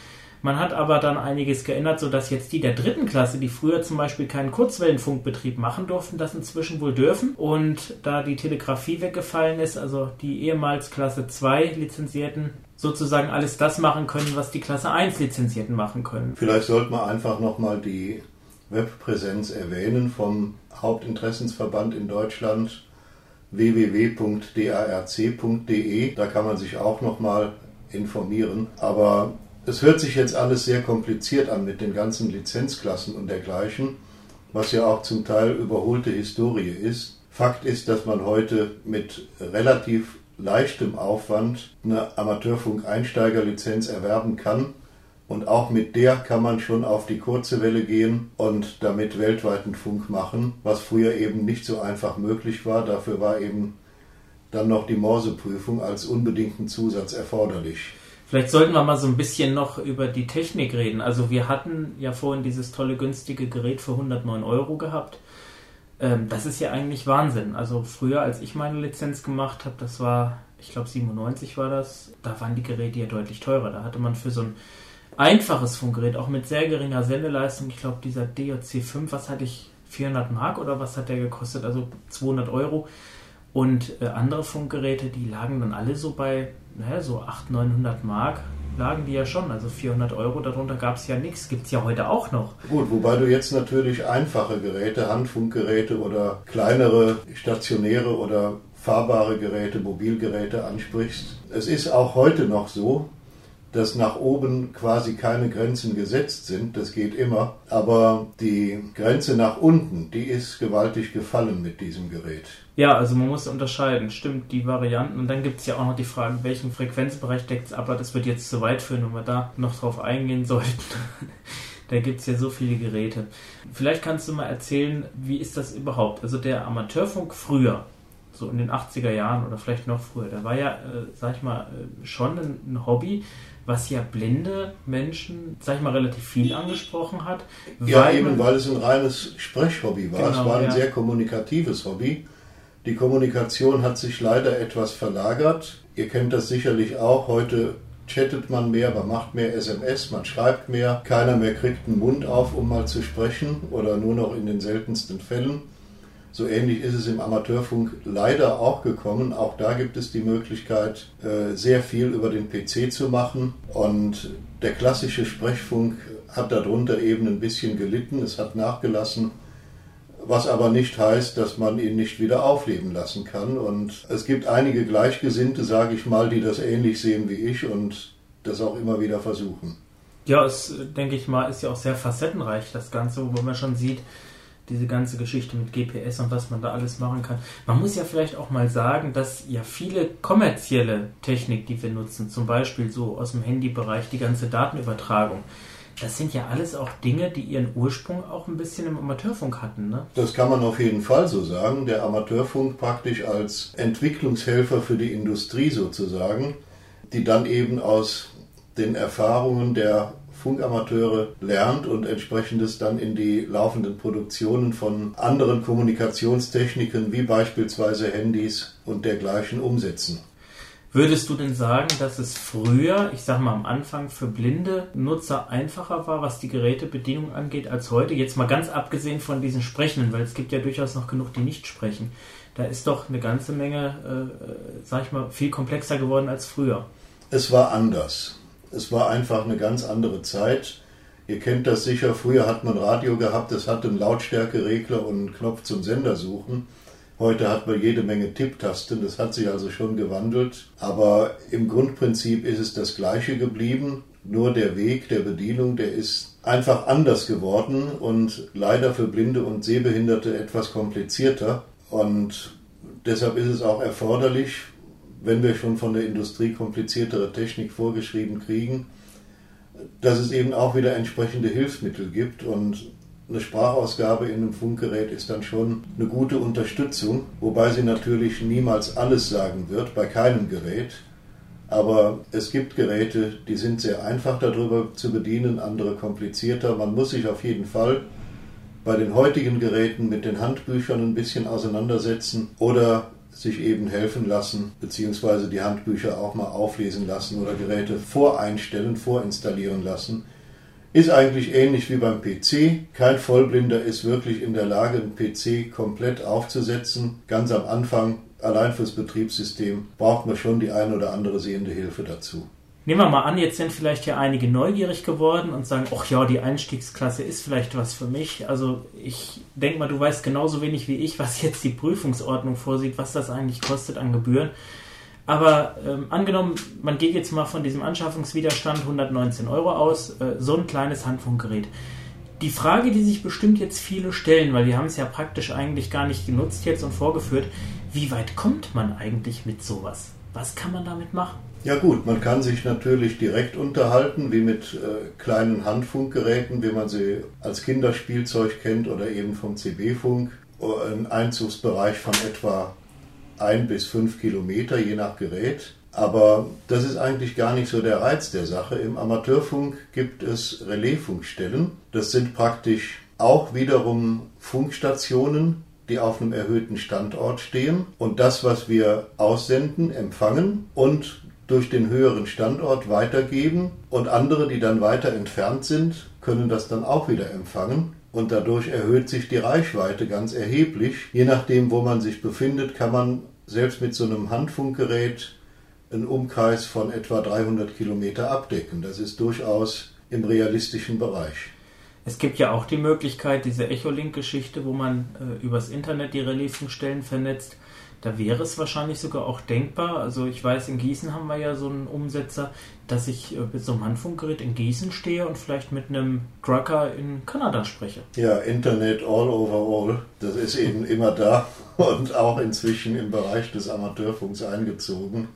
Man hat aber dann einiges geändert, sodass jetzt die der dritten Klasse, die früher zum Beispiel keinen Kurzwellenfunkbetrieb machen durften, das inzwischen wohl dürfen. Und da die Telegrafie weggefallen ist, also die ehemals Klasse 2 Lizenzierten sozusagen alles das machen können, was die Klasse 1 Lizenzierten machen können. Vielleicht sollte man einfach nochmal die Webpräsenz erwähnen vom Hauptinteressensverband in Deutschland www.darc.de. Da kann man sich auch nochmal informieren. Aber es hört sich jetzt alles sehr kompliziert an mit den ganzen Lizenzklassen und dergleichen, was ja auch zum Teil überholte Historie ist. Fakt ist, dass man heute mit relativ leichtem Aufwand eine Amateurfunk-Einsteigerlizenz erwerben kann. Und auch mit der kann man schon auf die kurze Welle gehen und damit weltweiten Funk machen, was früher eben nicht so einfach möglich war. Dafür war eben dann noch die Morseprüfung als unbedingten Zusatz erforderlich. Vielleicht sollten wir mal so ein bisschen noch über die Technik reden. Also wir hatten ja vorhin dieses tolle günstige Gerät für 109 Euro gehabt. Ähm, das ist ja eigentlich Wahnsinn. Also früher, als ich meine Lizenz gemacht habe, das war, ich glaube 97 war das, da waren die Geräte ja deutlich teurer. Da hatte man für so ein einfaches Funkgerät, auch mit sehr geringer Sendeleistung, ich glaube dieser DJC 5, was hatte ich, 400 Mark oder was hat der gekostet? Also 200 Euro. Und äh, andere Funkgeräte, die lagen dann alle so bei naja, so 800, 900 Mark lagen die ja schon. Also 400 Euro, darunter gab es ja nichts. Gibt es ja heute auch noch. Gut, wobei du jetzt natürlich einfache Geräte, Handfunkgeräte oder kleinere stationäre oder fahrbare Geräte, Mobilgeräte ansprichst. Es ist auch heute noch so, dass nach oben quasi keine Grenzen gesetzt sind, das geht immer, aber die Grenze nach unten, die ist gewaltig gefallen mit diesem Gerät. Ja, also man muss unterscheiden, stimmt, die Varianten. Und dann gibt es ja auch noch die Frage, welchen Frequenzbereich deckt es ab, aber das wird jetzt zu weit führen, wenn wir da noch drauf eingehen sollten. da gibt es ja so viele Geräte. Vielleicht kannst du mal erzählen, wie ist das überhaupt? Also der Amateurfunk früher, so in den 80er Jahren oder vielleicht noch früher, da war ja, äh, sag ich mal, äh, schon ein, ein Hobby, was ja blinde Menschen, sag ich mal, relativ viel angesprochen hat. Ja, eben, weil es ein reines Sprechhobby war. Genau, es war ein ja. sehr kommunikatives Hobby. Die Kommunikation hat sich leider etwas verlagert. Ihr kennt das sicherlich auch. Heute chattet man mehr, man macht mehr SMS, man schreibt mehr. Keiner mehr kriegt einen Mund auf, um mal zu sprechen oder nur noch in den seltensten Fällen. So ähnlich ist es im Amateurfunk leider auch gekommen. Auch da gibt es die Möglichkeit, äh, sehr viel über den PC zu machen. Und der klassische Sprechfunk hat darunter eben ein bisschen gelitten. Es hat nachgelassen. Was aber nicht heißt, dass man ihn nicht wieder aufleben lassen kann. Und es gibt einige Gleichgesinnte, sage ich mal, die das ähnlich sehen wie ich und das auch immer wieder versuchen. Ja, es denke ich mal, ist ja auch sehr facettenreich, das Ganze, wo man schon sieht, diese ganze Geschichte mit GPS und was man da alles machen kann. Man muss ja vielleicht auch mal sagen, dass ja viele kommerzielle Technik, die wir nutzen, zum Beispiel so aus dem Handybereich die ganze Datenübertragung, das sind ja alles auch Dinge, die ihren Ursprung auch ein bisschen im Amateurfunk hatten. Ne? Das kann man auf jeden Fall so sagen. Der Amateurfunk praktisch als Entwicklungshelfer für die Industrie sozusagen, die dann eben aus den Erfahrungen der Funkamateure lernt und entsprechendes dann in die laufenden Produktionen von anderen Kommunikationstechniken wie beispielsweise Handys und dergleichen umsetzen. Würdest du denn sagen, dass es früher, ich sag mal am Anfang, für blinde Nutzer einfacher war, was die Gerätebedienung angeht, als heute? Jetzt mal ganz abgesehen von diesen Sprechenden, weil es gibt ja durchaus noch genug, die nicht sprechen. Da ist doch eine ganze Menge, äh, sag ich mal, viel komplexer geworden als früher. Es war anders. Es war einfach eine ganz andere Zeit. Ihr kennt das sicher, früher hat man Radio gehabt, es hatte einen Lautstärkeregler und einen Knopf zum Sender suchen. Heute hat man jede Menge Tipptasten, das hat sich also schon gewandelt. Aber im Grundprinzip ist es das gleiche geblieben, nur der Weg der Bedienung, der ist einfach anders geworden und leider für Blinde und Sehbehinderte etwas komplizierter. Und deshalb ist es auch erforderlich, wenn wir schon von der Industrie kompliziertere Technik vorgeschrieben kriegen, dass es eben auch wieder entsprechende Hilfsmittel gibt und eine Sprachausgabe in einem Funkgerät ist dann schon eine gute Unterstützung, wobei sie natürlich niemals alles sagen wird, bei keinem Gerät. Aber es gibt Geräte, die sind sehr einfach darüber zu bedienen, andere komplizierter. Man muss sich auf jeden Fall bei den heutigen Geräten mit den Handbüchern ein bisschen auseinandersetzen oder sich eben helfen lassen, beziehungsweise die Handbücher auch mal auflesen lassen oder Geräte voreinstellen, vorinstallieren lassen ist eigentlich ähnlich wie beim PC. Kein Vollblinder ist wirklich in der Lage, einen PC komplett aufzusetzen. Ganz am Anfang, allein fürs Betriebssystem, braucht man schon die ein oder andere sehende Hilfe dazu. Nehmen wir mal an, jetzt sind vielleicht ja einige neugierig geworden und sagen, ach ja, die Einstiegsklasse ist vielleicht was für mich. Also ich denke mal, du weißt genauso wenig wie ich, was jetzt die Prüfungsordnung vorsieht, was das eigentlich kostet an Gebühren. Aber ähm, angenommen, man geht jetzt mal von diesem Anschaffungswiderstand 119 Euro aus, äh, so ein kleines Handfunkgerät. Die Frage, die sich bestimmt jetzt viele stellen, weil wir haben es ja praktisch eigentlich gar nicht genutzt jetzt und vorgeführt, wie weit kommt man eigentlich mit sowas? Was kann man damit machen? Ja gut, man kann sich natürlich direkt unterhalten, wie mit äh, kleinen Handfunkgeräten, wie man sie als Kinderspielzeug kennt oder eben vom CB-Funk. Ein Einzugsbereich von etwa ein bis fünf Kilometer, je nach Gerät. Aber das ist eigentlich gar nicht so der Reiz der Sache. Im Amateurfunk gibt es Relaisfunkstellen. Das sind praktisch auch wiederum Funkstationen, die auf einem erhöhten Standort stehen und das, was wir aussenden, empfangen und durch den höheren Standort weitergeben und andere, die dann weiter entfernt sind, können das dann auch wieder empfangen und dadurch erhöht sich die Reichweite ganz erheblich. Je nachdem, wo man sich befindet, kann man selbst mit so einem Handfunkgerät einen Umkreis von etwa 300 Kilometer abdecken. Das ist durchaus im realistischen Bereich. Es gibt ja auch die Möglichkeit, diese Echolink-Geschichte, wo man äh, übers Internet die Relaisfunkstellen vernetzt. Da wäre es wahrscheinlich sogar auch denkbar. Also ich weiß, in Gießen haben wir ja so einen Umsetzer, dass ich äh, mit so einem Handfunkgerät in Gießen stehe und vielleicht mit einem Trucker in Kanada spreche. Ja, Internet all over all, das ist eben immer da und auch inzwischen im Bereich des Amateurfunks eingezogen.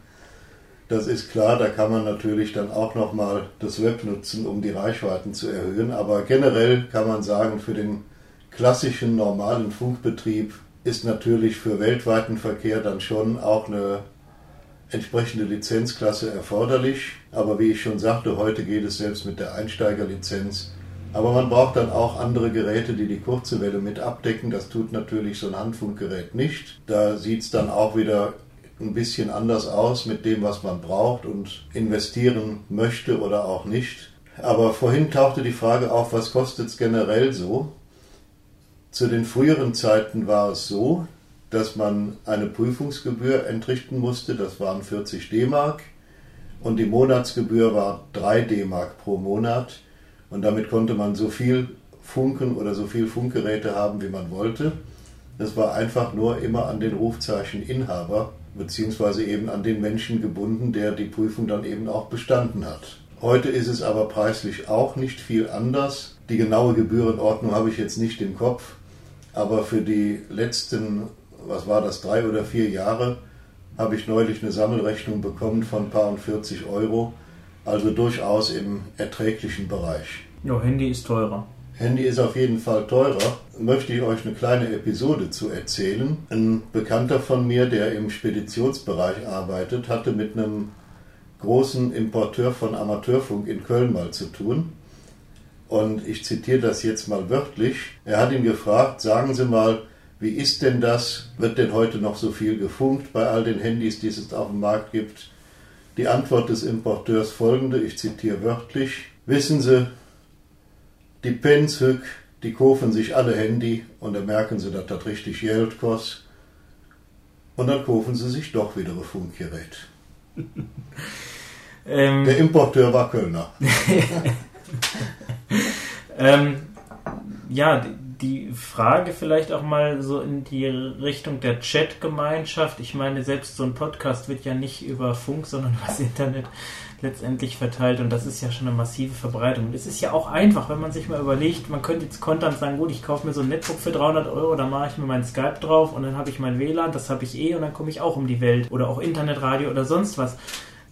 Das ist klar, da kann man natürlich dann auch nochmal das Web nutzen, um die Reichweiten zu erhöhen. Aber generell kann man sagen, für den klassischen normalen Funkbetrieb ist natürlich für weltweiten Verkehr dann schon auch eine entsprechende Lizenzklasse erforderlich. Aber wie ich schon sagte, heute geht es selbst mit der Einsteigerlizenz. Aber man braucht dann auch andere Geräte, die die kurze Welle mit abdecken. Das tut natürlich so ein Handfunkgerät nicht. Da sieht es dann auch wieder ein bisschen anders aus mit dem, was man braucht und investieren möchte oder auch nicht. Aber vorhin tauchte die Frage auf, was kostet es generell so? Zu den früheren Zeiten war es so, dass man eine Prüfungsgebühr entrichten musste, das waren 40 D-Mark, und die Monatsgebühr war 3 D-Mark pro Monat. Und damit konnte man so viel Funken oder so viel Funkgeräte haben, wie man wollte. Das war einfach nur immer an den Rufzeicheninhaber beziehungsweise eben an den Menschen gebunden, der die Prüfung dann eben auch bestanden hat. Heute ist es aber preislich auch nicht viel anders. Die genaue Gebührenordnung habe ich jetzt nicht im Kopf, aber für die letzten, was war das, drei oder vier Jahre habe ich neulich eine Sammelrechnung bekommen von ein paar und 40 Euro, also durchaus im erträglichen Bereich. Ja, Handy ist teurer. Handy ist auf jeden Fall teurer. Möchte ich euch eine kleine Episode zu erzählen. Ein Bekannter von mir, der im Speditionsbereich arbeitet, hatte mit einem großen Importeur von Amateurfunk in Köln mal zu tun. Und ich zitiere das jetzt mal wörtlich. Er hat ihn gefragt, sagen Sie mal, wie ist denn das? Wird denn heute noch so viel gefunkt bei all den Handys, die es auf dem Markt gibt? Die Antwort des Importeurs folgende, ich zitiere wörtlich. Wissen Sie, die Pens hück, die kaufen sich alle Handy und dann merken sie, dass das richtig Geld kostet. Und dann kaufen sie sich doch wieder ein Funkgerät. Ähm, Der Importeur war Kölner. ähm, ja, die, Frage vielleicht auch mal so in die Richtung der Chat-Gemeinschaft. Ich meine, selbst so ein Podcast wird ja nicht über Funk, sondern über das Internet letztendlich verteilt und das ist ja schon eine massive Verbreitung. Und es ist ja auch einfach, wenn man sich mal überlegt, man könnte jetzt kontern sagen, gut, ich kaufe mir so ein Netbook für 300 Euro, da mache ich mir mein Skype drauf und dann habe ich mein WLAN, das habe ich eh und dann komme ich auch um die Welt oder auch Internetradio oder sonst was.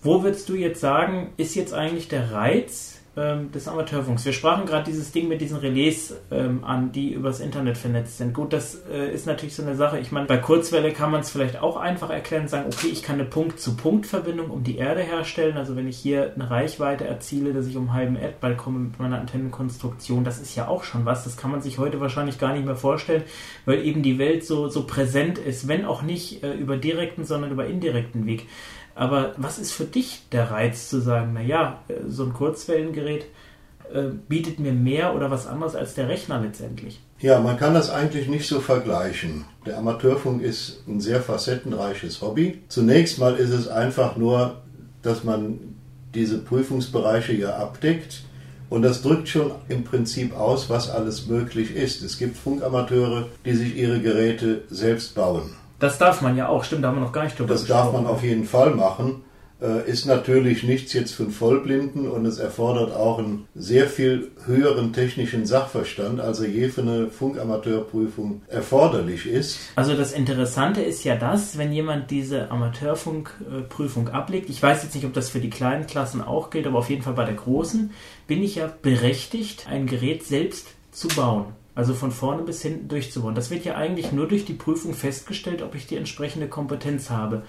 Wo würdest du jetzt sagen, ist jetzt eigentlich der Reiz ähm, des Amateurfunks? Wir sprachen gerade dieses Ding mit diesen Relais ähm, an, die übers Internet vernetzt sind. Gut, das äh, ist natürlich so eine Sache. Ich meine, bei Kurzwelle kann man es vielleicht auch einfach erklären, sagen, okay, ich kann eine Punkt-zu-Punkt-Verbindung um die Erde herstellen. Also wenn ich hier eine Reichweite erziele, dass ich um halben Erdball komme mit meiner Antennenkonstruktion, das ist ja auch schon was. Das kann man sich heute wahrscheinlich gar nicht mehr vorstellen, weil eben die Welt so, so präsent ist, wenn auch nicht äh, über direkten, sondern über indirekten Weg. Aber was ist für dich der Reiz zu sagen, naja, so ein Kurzwellengerät äh, bietet mir mehr oder was anderes als der Rechner letztendlich? Ja, man kann das eigentlich nicht so vergleichen. Der Amateurfunk ist ein sehr facettenreiches Hobby. Zunächst mal ist es einfach nur, dass man diese Prüfungsbereiche ja abdeckt. Und das drückt schon im Prinzip aus, was alles möglich ist. Es gibt Funkamateure, die sich ihre Geräte selbst bauen. Das darf man ja auch, stimmt, da haben wir noch gar nicht drüber Das darf man auf jeden Fall machen. Äh, ist natürlich nichts jetzt für einen Vollblinden und es erfordert auch einen sehr viel höheren technischen Sachverstand, als er je für eine Funkamateurprüfung erforderlich ist. Also das Interessante ist ja das, wenn jemand diese Amateurfunkprüfung ablegt, ich weiß jetzt nicht, ob das für die kleinen Klassen auch gilt, aber auf jeden Fall bei der großen, bin ich ja berechtigt, ein Gerät selbst zu bauen. Also von vorne bis hinten durchzubauen. Das wird ja eigentlich nur durch die Prüfung festgestellt, ob ich die entsprechende Kompetenz habe.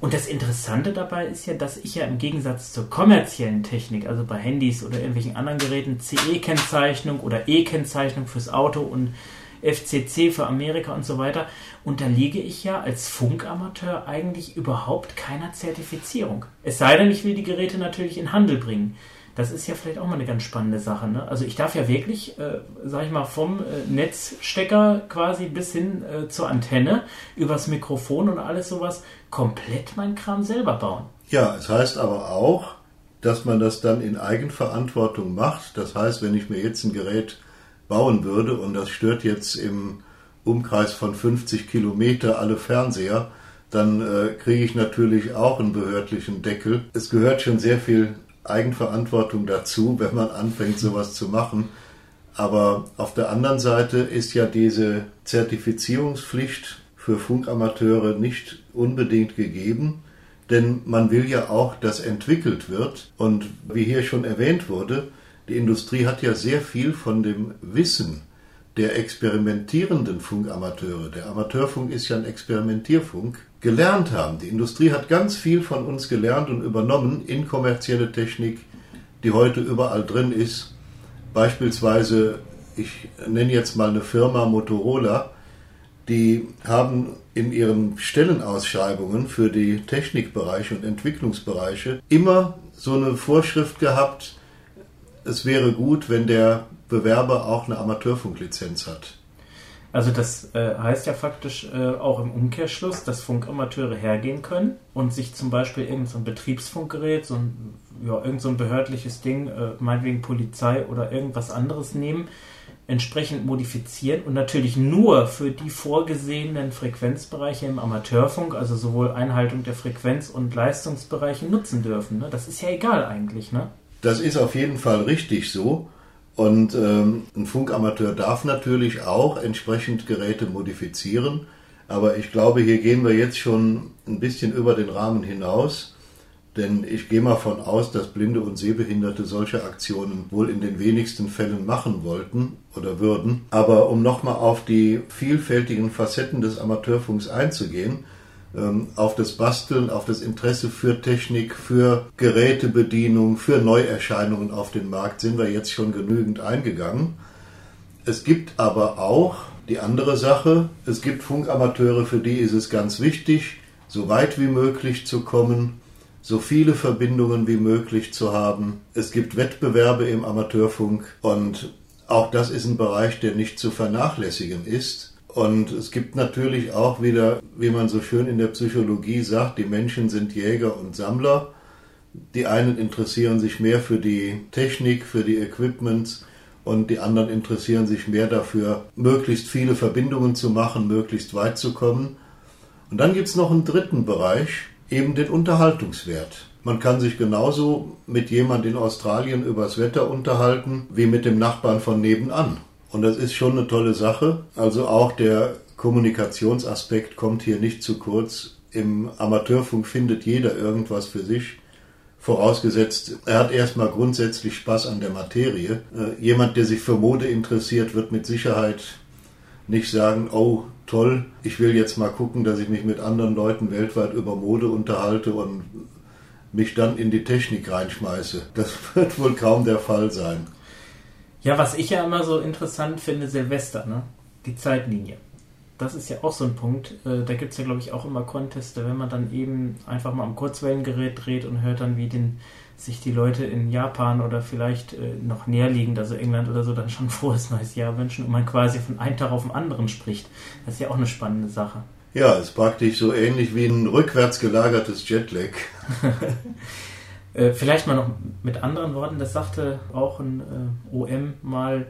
Und das Interessante dabei ist ja, dass ich ja im Gegensatz zur kommerziellen Technik, also bei Handys oder irgendwelchen anderen Geräten, CE-Kennzeichnung oder E-Kennzeichnung fürs Auto und FCC für Amerika und so weiter, unterliege ich ja als Funkamateur eigentlich überhaupt keiner Zertifizierung. Es sei denn, ich will die Geräte natürlich in Handel bringen. Das ist ja vielleicht auch mal eine ganz spannende Sache. Ne? Also ich darf ja wirklich, äh, sag ich mal, vom äh, Netzstecker quasi bis hin äh, zur Antenne, übers Mikrofon und alles sowas, komplett mein Kram selber bauen. Ja, es heißt aber auch, dass man das dann in Eigenverantwortung macht. Das heißt, wenn ich mir jetzt ein Gerät bauen würde und das stört jetzt im Umkreis von 50 Kilometer alle Fernseher, dann äh, kriege ich natürlich auch einen behördlichen Deckel. Es gehört schon sehr viel Eigenverantwortung dazu, wenn man anfängt, sowas zu machen. Aber auf der anderen Seite ist ja diese Zertifizierungspflicht für Funkamateure nicht unbedingt gegeben, denn man will ja auch, dass entwickelt wird. Und wie hier schon erwähnt wurde, die Industrie hat ja sehr viel von dem Wissen der experimentierenden Funkamateure, der Amateurfunk ist ja ein Experimentierfunk, gelernt haben. Die Industrie hat ganz viel von uns gelernt und übernommen in kommerzielle Technik, die heute überall drin ist. Beispielsweise, ich nenne jetzt mal eine Firma Motorola, die haben in ihren Stellenausschreibungen für die Technikbereiche und Entwicklungsbereiche immer so eine Vorschrift gehabt, es wäre gut, wenn der Bewerber auch eine Amateurfunklizenz hat. Also das äh, heißt ja faktisch äh, auch im Umkehrschluss, dass Funkamateure hergehen können und sich zum Beispiel irgendein so Betriebsfunkgerät, so ein, ja, irgend so ein behördliches Ding, äh, meinetwegen Polizei oder irgendwas anderes nehmen, entsprechend modifizieren und natürlich nur für die vorgesehenen Frequenzbereiche im Amateurfunk, also sowohl Einhaltung der Frequenz- und Leistungsbereiche nutzen dürfen. Ne? Das ist ja egal eigentlich, ne? Das ist auf jeden Fall richtig so. Und ähm, ein Funkamateur darf natürlich auch entsprechend Geräte modifizieren. Aber ich glaube, hier gehen wir jetzt schon ein bisschen über den Rahmen hinaus. Denn ich gehe mal von aus, dass Blinde und Sehbehinderte solche Aktionen wohl in den wenigsten Fällen machen wollten oder würden. Aber um nochmal auf die vielfältigen Facetten des Amateurfunks einzugehen, auf das Basteln, auf das Interesse für Technik, für Gerätebedienung, für Neuerscheinungen auf den Markt sind wir jetzt schon genügend eingegangen. Es gibt aber auch die andere Sache, es gibt Funkamateure, für die ist es ganz wichtig, so weit wie möglich zu kommen, so viele Verbindungen wie möglich zu haben. Es gibt Wettbewerbe im Amateurfunk und auch das ist ein Bereich, der nicht zu vernachlässigen ist. Und es gibt natürlich auch wieder, wie man so schön in der Psychologie sagt, die Menschen sind Jäger und Sammler. Die einen interessieren sich mehr für die Technik, für die Equipments und die anderen interessieren sich mehr dafür, möglichst viele Verbindungen zu machen, möglichst weit zu kommen. Und dann gibt es noch einen dritten Bereich, eben den Unterhaltungswert. Man kann sich genauso mit jemand in Australien übers Wetter unterhalten, wie mit dem Nachbarn von nebenan. Und das ist schon eine tolle Sache. Also auch der Kommunikationsaspekt kommt hier nicht zu kurz. Im Amateurfunk findet jeder irgendwas für sich. Vorausgesetzt, er hat erstmal grundsätzlich Spaß an der Materie. Äh, jemand, der sich für Mode interessiert, wird mit Sicherheit nicht sagen, oh toll, ich will jetzt mal gucken, dass ich mich mit anderen Leuten weltweit über Mode unterhalte und mich dann in die Technik reinschmeiße. Das wird wohl kaum der Fall sein. Ja, was ich ja immer so interessant finde, Silvester, ne? Die Zeitlinie. Das ist ja auch so ein Punkt. Äh, da gibt es ja, glaube ich, auch immer Conteste, wenn man dann eben einfach mal am Kurzwellengerät dreht und hört dann, wie den, sich die Leute in Japan oder vielleicht äh, noch näher liegend, also England oder so, dann schon frohes neues Jahr wünschen und man quasi von einem Tag auf den anderen spricht. Das ist ja auch eine spannende Sache. Ja, ist praktisch so ähnlich wie ein rückwärts gelagertes Jetlag. Äh, vielleicht mal noch mit anderen Worten, das sagte auch ein äh, OM mal.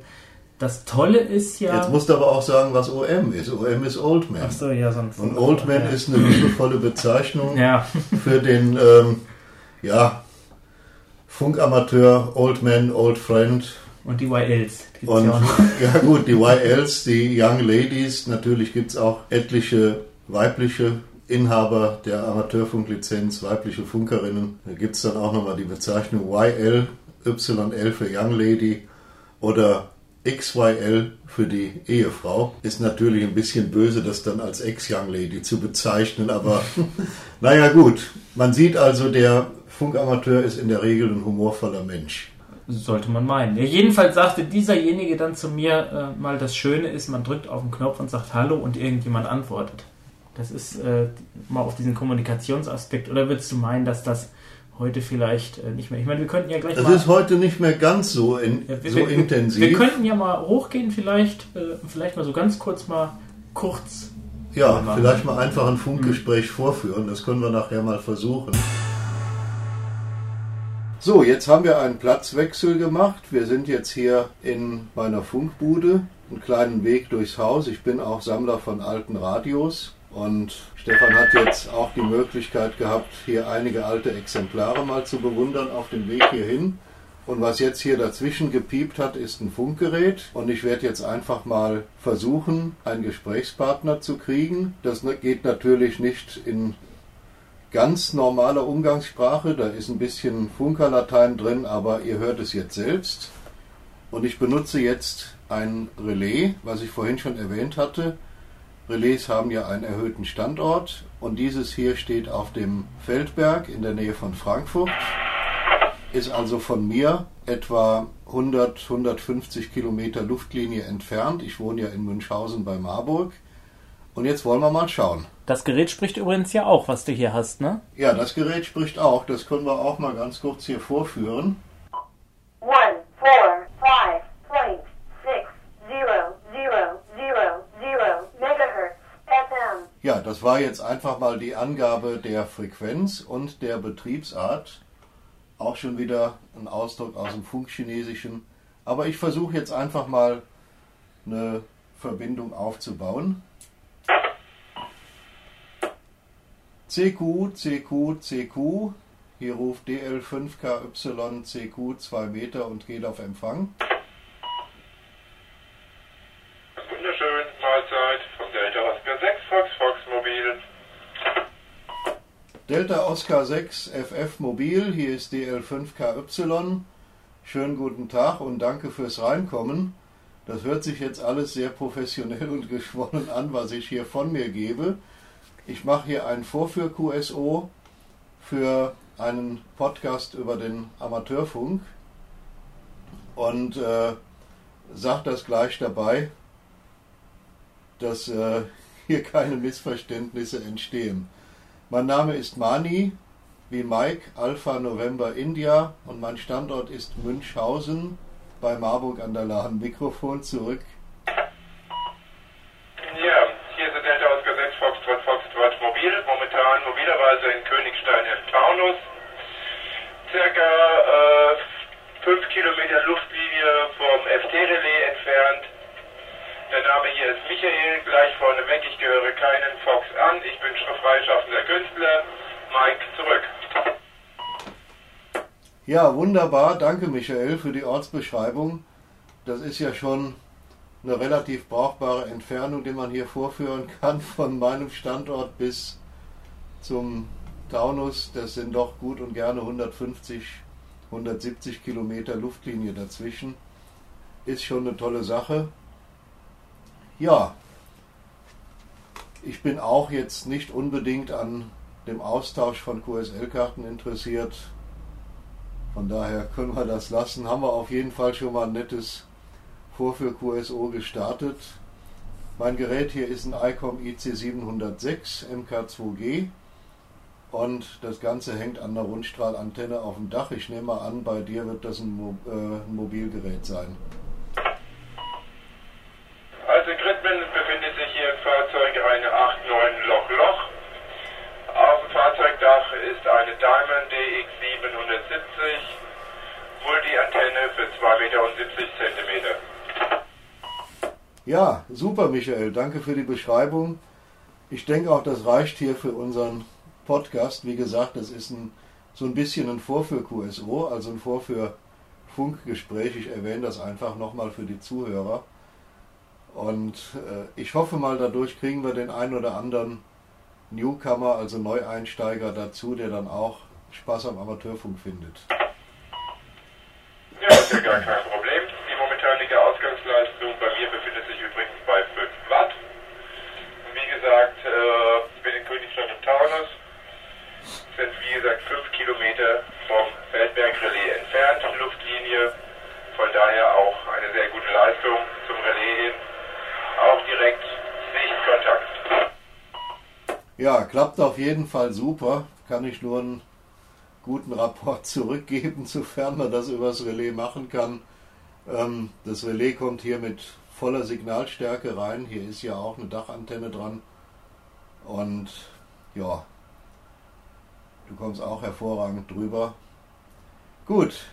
Das Tolle ist ja. Jetzt musst du aber auch sagen, was OM ist. OM ist Old Man. Ach so, ja, sonst. Und Old Man ja. ist eine liebevolle Bezeichnung Ja. für den, ähm, ja, Funkamateur, Old Man, Old Friend. Und die YLs. Und ja gut, die YLs, die Young Ladies, natürlich gibt es auch etliche weibliche Inhaber der Amateurfunklizenz, weibliche Funkerinnen. Da gibt es dann auch nochmal die Bezeichnung YL, YL für Young Lady oder XYL für die Ehefrau. Ist natürlich ein bisschen böse, das dann als Ex-Young Lady zu bezeichnen, aber naja gut. Man sieht also, der Funkamateur ist in der Regel ein humorvoller Mensch. Sollte man meinen. Ja, jedenfalls sagte dieserjenige dann zu mir äh, mal, das Schöne ist, man drückt auf den Knopf und sagt Hallo und irgendjemand antwortet. Das ist äh, mal auf diesen Kommunikationsaspekt. Oder würdest du meinen, dass das heute vielleicht äh, nicht mehr. Ich meine, wir könnten ja gleich Das mal. ist heute nicht mehr ganz so, in, Ja, wir, so wir, intensiv. Wir könnten ja mal hochgehen, vielleicht, äh, vielleicht mal so ganz kurz mal kurz. ja, machen. vielleicht mal einfach ein Funkgespräch vorführen. Das können wir nachher mal versuchen. So, jetzt haben wir einen Platzwechsel gemacht. Wir sind jetzt hier in meiner Funkbude, einen kleinen Weg durchs Haus. Ich bin auch Sammler von alten Radios und Stefan hat jetzt auch die Möglichkeit gehabt, hier einige alte Exemplare mal zu bewundern auf dem Weg hierhin. Und was jetzt hier dazwischen gepiept hat, ist ein Funkgerät. Und ich werde jetzt einfach mal versuchen, einen Gesprächspartner zu kriegen. Das ne- geht natürlich nicht in ganz normaler Umgangssprache. Da ist ein bisschen Funkerlatein drin, aber ihr hört es jetzt selbst. Und ich benutze jetzt ein Relais, was ich vorhin schon erwähnt hatte. Relais haben ja einen erhöhten Standort und dieses hier steht auf dem Feldberg in der Nähe von Frankfurt. Ist also von mir etwa 100, 150 Kilometer Luftlinie entfernt. Ich wohne ja in Münchhausen bei Marburg. Und jetzt wollen wir mal schauen. Das Gerät spricht übrigens ja auch, was du hier hast, ne? Ja, das Gerät spricht auch. Das können wir auch mal ganz kurz hier vorführen. One, four, five, point, six, zero, zero, zero, zero, megahertz, FM. Ja, das war jetzt einfach mal die Angabe der Frequenz und der Betriebsart. Auch schon wieder ein Ausdruck aus dem Funkchinesischen. Aber ich versuche jetzt einfach mal eine Verbindung aufzubauen. CQ, CQ, CQ. Hier ruft DL5KY CQ 2 Meter und geht auf Empfang. Delta Oscar 6 Fox Fox Mobil. Delta Oscar 6 FF Mobil, hier ist DL5KY. Schönen guten Tag und danke fürs Reinkommen. Das hört sich jetzt alles sehr professionell und geschwollen an, was ich hier von mir gebe. Ich mache hier ein Vorführ-QSO für einen Podcast über den Amateurfunk und äh, sage das gleich dabei, dass äh, hier keine Missverständnisse entstehen. Mein Name ist Mani, wie Mike, Alpha November India und mein Standort ist Münchhausen bei Marburg an der Lahn. Mikrofon zurück. Ja, hier der Delta 6 Foxtrot Foxtrot Mobil, momentan mobilerweise in Königstein im Taunus. Circa äh, 5 Kilometer Luftlinie vom FT-Relais entfernt. Der Name hier ist Michael, gleich vorneweg, ich gehöre keinen Fox an, ich bin freischaffender Künstler. Mike, zurück. Ja, wunderbar. Danke, Michael, für die Ortsbeschreibung. Das ist ja schon eine relativ brauchbare Entfernung, die man hier vorführen kann von meinem Standort bis zum Taunus. Das sind doch gut und gerne 150, 170 Kilometer Luftlinie dazwischen. Ist schon eine tolle Sache. Ja, ich bin auch jetzt nicht unbedingt an dem Austausch von QSL-Karten interessiert. Von daher können wir das lassen. Haben wir auf jeden Fall schon mal ein nettes Vorführ QSO gestartet. Mein Gerät hier ist ein ICOM IC706 MK2G und das Ganze hängt an der Rundstrahlantenne auf dem Dach. Ich nehme mal an, bei dir wird das ein, äh, ein Mobilgerät sein. Für 2,70 Meter und 70 Zentimeter. Ja, super, Michael. Danke für die Beschreibung. Ich denke auch, das reicht hier für unseren Podcast. Wie gesagt, das ist ein, so ein bisschen ein Vorführ-QSO, also ein Vorführ-Funkgespräch. Ich erwähne das einfach nochmal für die Zuhörer. Und äh, ich hoffe mal, dadurch kriegen wir den ein oder anderen Newcomer, also Neueinsteiger dazu, der dann auch Spaß am Amateurfunk findet. Gar kein Problem. Die momentanige Ausgangsleistung bei mir befindet sich übrigens bei 5 Watt. Wie gesagt, äh, ich bin in Königstein im Taunus. Sind wie gesagt 5 Kilometer vom Feldberg-Relais entfernt, Luftlinie. Von daher auch eine sehr gute Leistung zum Relais hin. Auch direkt Sichtkontakt. Ja, klappt auf jeden Fall super. Kann ich nur einen guten Rapport zurückgeben, sofern man das übers Relais machen kann. Ähm, das Relais kommt hier mit voller Signalstärke rein. Hier ist ja auch eine Dachantenne dran. Und ja, du kommst auch hervorragend drüber. Gut,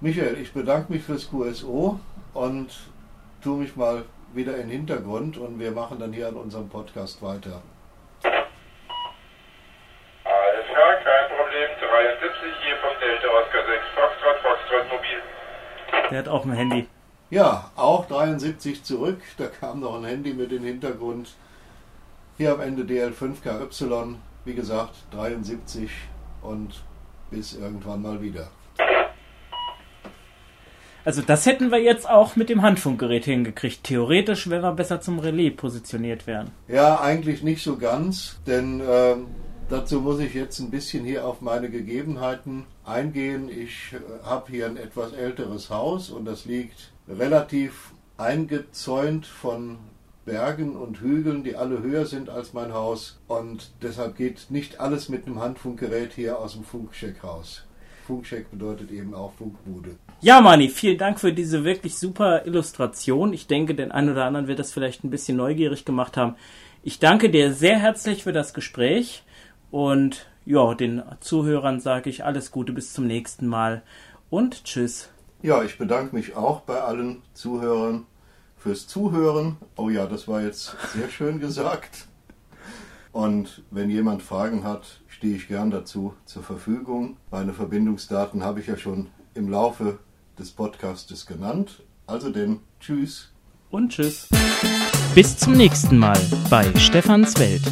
Michael, ich bedanke mich fürs QSO und tu mich mal wieder in den Hintergrund und wir machen dann hier an unserem Podcast weiter. Alles klar, kein Problem. 73 hier vom Delta Oscar 6 Foxtrot, Foxtrot Mobil. Der hat auch ein Handy. Ja, auch 73 zurück. Da kam noch ein Handy mit im Hintergrund. Hier am Ende DL5KY. Wie gesagt, 73 und bis irgendwann mal wieder. Also das hätten wir jetzt auch mit dem Handfunkgerät hingekriegt. Theoretisch, wenn wir besser zum Relais positioniert wären. Ja, eigentlich nicht so ganz, denn ähm, dazu muss ich jetzt ein bisschen hier auf meine Gegebenheiten eingehen. Ich äh, habe hier ein etwas älteres Haus und das liegt relativ eingezäunt von Bergen und Hügeln, die alle höher sind als mein Haus. Und deshalb geht nicht alles mit einem Handfunkgerät hier aus dem Funkcheck raus. Funkcheck bedeutet eben auch Funkbude. Ja, Mani, vielen Dank für diese wirklich super Illustration. Ich denke, den einen oder anderen wird das vielleicht ein bisschen neugierig gemacht haben. Ich danke dir sehr herzlich für das Gespräch und ja, den Zuhörern sage ich alles Gute bis zum nächsten Mal und tschüss. Ja, ich bedanke mich auch bei allen Zuhörern fürs Zuhören. Oh ja, das war jetzt sehr schön gesagt. Und wenn jemand Fragen hat, stehe ich gern dazu zur Verfügung. Meine Verbindungsdaten habe ich ja schon im Laufe des Podcastes genannt. Also denn, tschüss. Und tschüss. Bis zum nächsten Mal bei Stefans Welt.